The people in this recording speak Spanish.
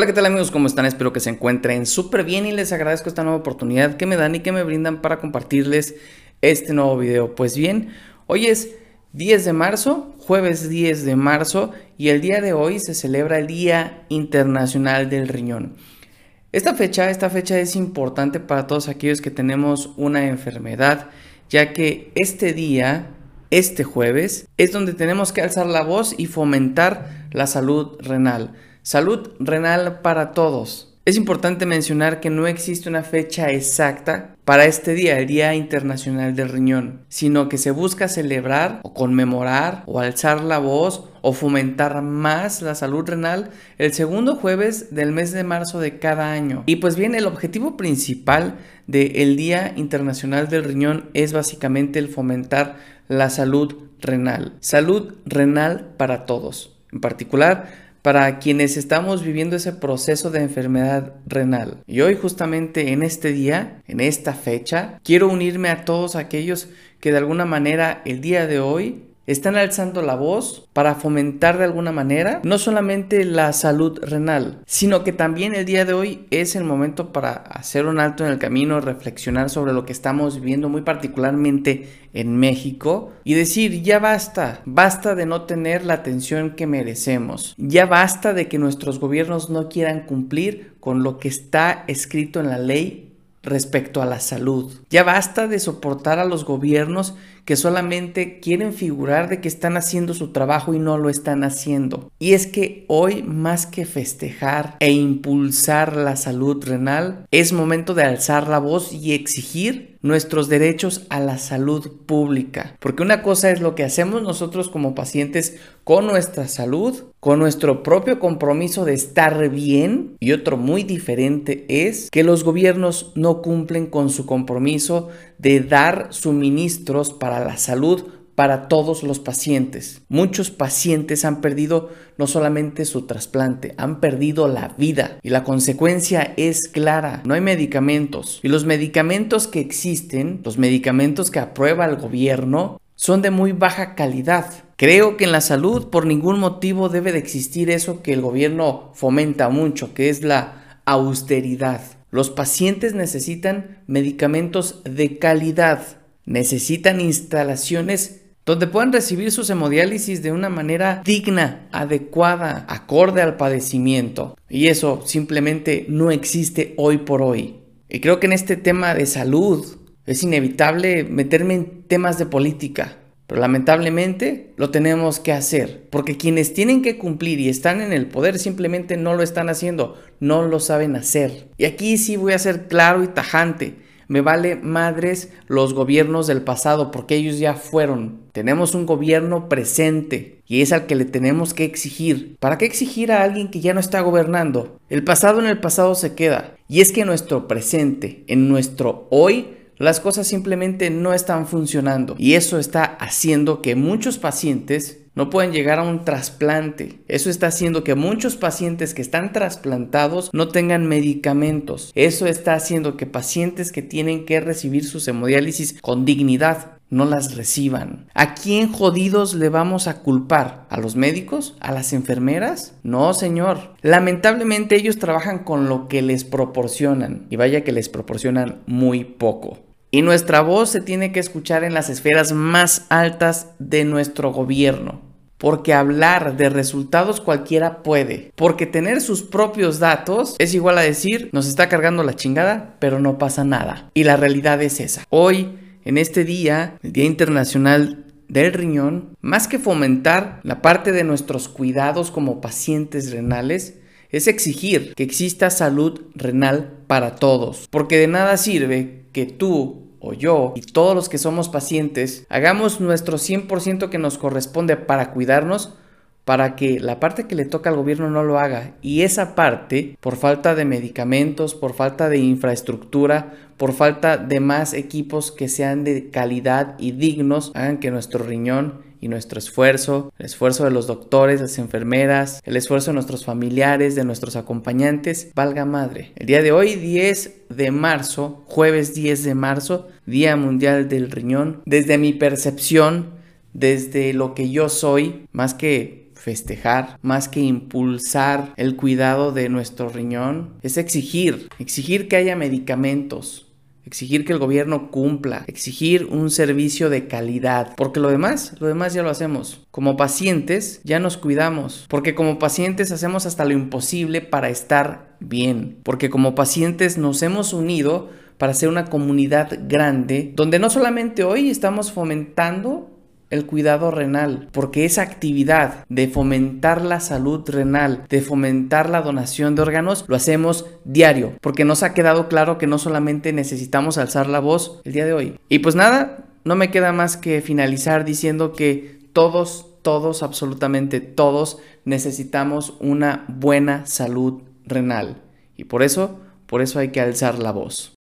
Hola, ¿qué tal amigos? ¿Cómo están? Espero que se encuentren súper bien y les agradezco esta nueva oportunidad que me dan y que me brindan para compartirles este nuevo video. Pues bien, hoy es 10 de marzo, jueves 10 de marzo y el día de hoy se celebra el Día Internacional del Riñón. Esta fecha, esta fecha es importante para todos aquellos que tenemos una enfermedad, ya que este día, este jueves, es donde tenemos que alzar la voz y fomentar la salud renal. Salud renal para todos. Es importante mencionar que no existe una fecha exacta para este día, el Día Internacional del Riñón, sino que se busca celebrar o conmemorar o alzar la voz o fomentar más la salud renal el segundo jueves del mes de marzo de cada año. Y pues bien, el objetivo principal del Día Internacional del Riñón es básicamente el fomentar la salud renal. Salud renal para todos. En particular, para quienes estamos viviendo ese proceso de enfermedad renal. Y hoy justamente en este día, en esta fecha, quiero unirme a todos aquellos que de alguna manera el día de hoy están alzando la voz para fomentar de alguna manera no solamente la salud renal, sino que también el día de hoy es el momento para hacer un alto en el camino, reflexionar sobre lo que estamos viviendo muy particularmente en México y decir, ya basta, basta de no tener la atención que merecemos, ya basta de que nuestros gobiernos no quieran cumplir con lo que está escrito en la ley respecto a la salud. Ya basta de soportar a los gobiernos que solamente quieren figurar de que están haciendo su trabajo y no lo están haciendo. Y es que hoy más que festejar e impulsar la salud renal, es momento de alzar la voz y exigir nuestros derechos a la salud pública. Porque una cosa es lo que hacemos nosotros como pacientes con nuestra salud, con nuestro propio compromiso de estar bien, y otro muy diferente es que los gobiernos no cumplen con su compromiso de dar suministros para la salud para todos los pacientes. Muchos pacientes han perdido no solamente su trasplante, han perdido la vida y la consecuencia es clara, no hay medicamentos y los medicamentos que existen, los medicamentos que aprueba el gobierno, son de muy baja calidad. Creo que en la salud por ningún motivo debe de existir eso que el gobierno fomenta mucho, que es la austeridad. Los pacientes necesitan medicamentos de calidad, necesitan instalaciones donde puedan recibir sus hemodiálisis de una manera digna, adecuada, acorde al padecimiento. Y eso simplemente no existe hoy por hoy. Y creo que en este tema de salud es inevitable meterme en temas de política. Pero lamentablemente lo tenemos que hacer, porque quienes tienen que cumplir y están en el poder simplemente no lo están haciendo, no lo saben hacer. Y aquí sí voy a ser claro y tajante. Me vale madres los gobiernos del pasado porque ellos ya fueron. Tenemos un gobierno presente y es al que le tenemos que exigir. ¿Para qué exigir a alguien que ya no está gobernando? El pasado en el pasado se queda. Y es que nuestro presente, en nuestro hoy, las cosas simplemente no están funcionando y eso está haciendo que muchos pacientes no puedan llegar a un trasplante. Eso está haciendo que muchos pacientes que están trasplantados no tengan medicamentos. Eso está haciendo que pacientes que tienen que recibir sus hemodiálisis con dignidad no las reciban. ¿A quién jodidos le vamos a culpar? ¿A los médicos? ¿A las enfermeras? No, señor. Lamentablemente ellos trabajan con lo que les proporcionan y vaya que les proporcionan muy poco. Y nuestra voz se tiene que escuchar en las esferas más altas de nuestro gobierno. Porque hablar de resultados cualquiera puede. Porque tener sus propios datos es igual a decir, nos está cargando la chingada, pero no pasa nada. Y la realidad es esa. Hoy, en este día, el Día Internacional del Riñón, más que fomentar la parte de nuestros cuidados como pacientes renales, es exigir que exista salud renal para todos. Porque de nada sirve que tú o yo y todos los que somos pacientes hagamos nuestro 100% que nos corresponde para cuidarnos para que la parte que le toca al gobierno no lo haga y esa parte por falta de medicamentos, por falta de infraestructura, por falta de más equipos que sean de calidad y dignos, hagan que nuestro riñón y nuestro esfuerzo, el esfuerzo de los doctores, las enfermeras, el esfuerzo de nuestros familiares, de nuestros acompañantes, valga madre. El día de hoy, 10 de marzo, jueves 10 de marzo, Día Mundial del Riñón, desde mi percepción, desde lo que yo soy, más que festejar, más que impulsar el cuidado de nuestro riñón, es exigir, exigir que haya medicamentos, exigir que el gobierno cumpla, exigir un servicio de calidad, porque lo demás, lo demás ya lo hacemos. Como pacientes ya nos cuidamos, porque como pacientes hacemos hasta lo imposible para estar bien, porque como pacientes nos hemos unido para ser una comunidad grande, donde no solamente hoy estamos fomentando el cuidado renal, porque esa actividad de fomentar la salud renal, de fomentar la donación de órganos, lo hacemos diario, porque nos ha quedado claro que no solamente necesitamos alzar la voz el día de hoy. Y pues nada, no me queda más que finalizar diciendo que todos, todos, absolutamente todos necesitamos una buena salud renal. Y por eso, por eso hay que alzar la voz.